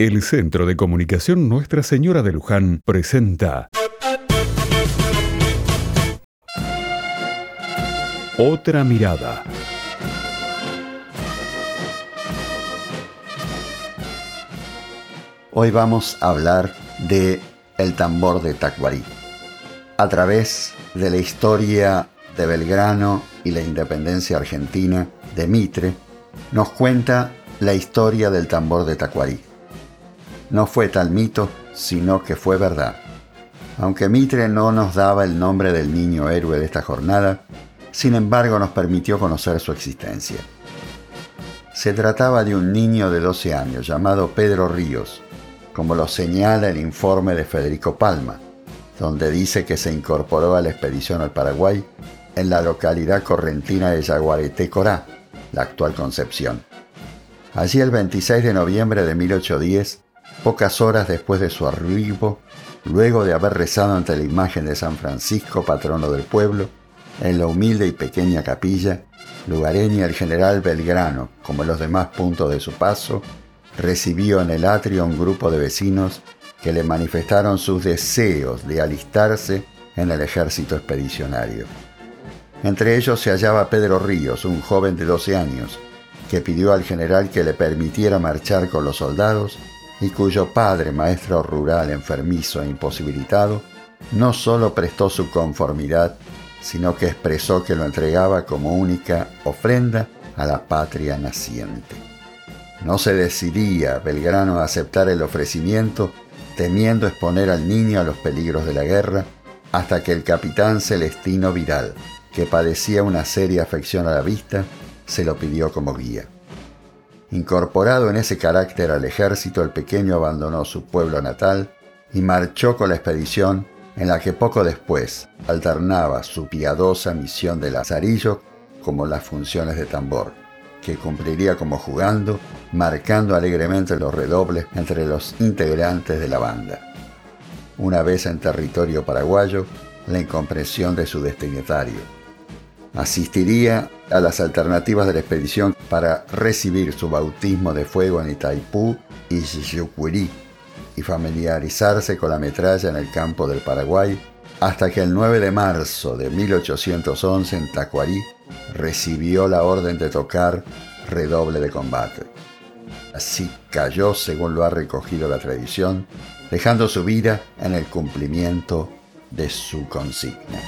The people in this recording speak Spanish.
El Centro de Comunicación Nuestra Señora de Luján presenta Otra mirada. Hoy vamos a hablar de el tambor de Tacuarí. A través de la historia de Belgrano y la independencia argentina de Mitre, nos cuenta la historia del tambor de Tacuarí. No fue tal mito, sino que fue verdad. Aunque Mitre no nos daba el nombre del niño héroe de esta jornada, sin embargo nos permitió conocer su existencia. Se trataba de un niño de 12 años llamado Pedro Ríos, como lo señala el informe de Federico Palma, donde dice que se incorporó a la expedición al Paraguay en la localidad correntina de Yaguareté Corá, la actual Concepción. Allí el 26 de noviembre de 1810, pocas horas después de su arribo, luego de haber rezado ante la imagen de San Francisco, patrono del pueblo, en la humilde y pequeña capilla, lugareña el general Belgrano, como en los demás puntos de su paso, recibió en el atrio un grupo de vecinos que le manifestaron sus deseos de alistarse en el ejército expedicionario. Entre ellos se hallaba Pedro Ríos, un joven de 12 años, que pidió al general que le permitiera marchar con los soldados y cuyo padre, maestro rural enfermizo e imposibilitado, no solo prestó su conformidad, sino que expresó que lo entregaba como única ofrenda a la patria naciente. No se decidía Belgrano a aceptar el ofrecimiento, temiendo exponer al niño a los peligros de la guerra, hasta que el capitán Celestino Vidal, que padecía una seria afección a la vista, se lo pidió como guía. Incorporado en ese carácter al ejército, el pequeño abandonó su pueblo natal y marchó con la expedición en la que poco después alternaba su piadosa misión de lazarillo como las funciones de tambor, que cumpliría como jugando, marcando alegremente los redobles entre los integrantes de la banda. Una vez en territorio paraguayo, la incomprensión de su destinatario, asistiría a las alternativas de la expedición para recibir su bautismo de fuego en Itaipú y Xiyucurí y familiarizarse con la metralla en el campo del Paraguay, hasta que el 9 de marzo de 1811 en Tacuarí recibió la orden de tocar redoble de combate. Así cayó, según lo ha recogido la tradición, dejando su vida en el cumplimiento de su consigna.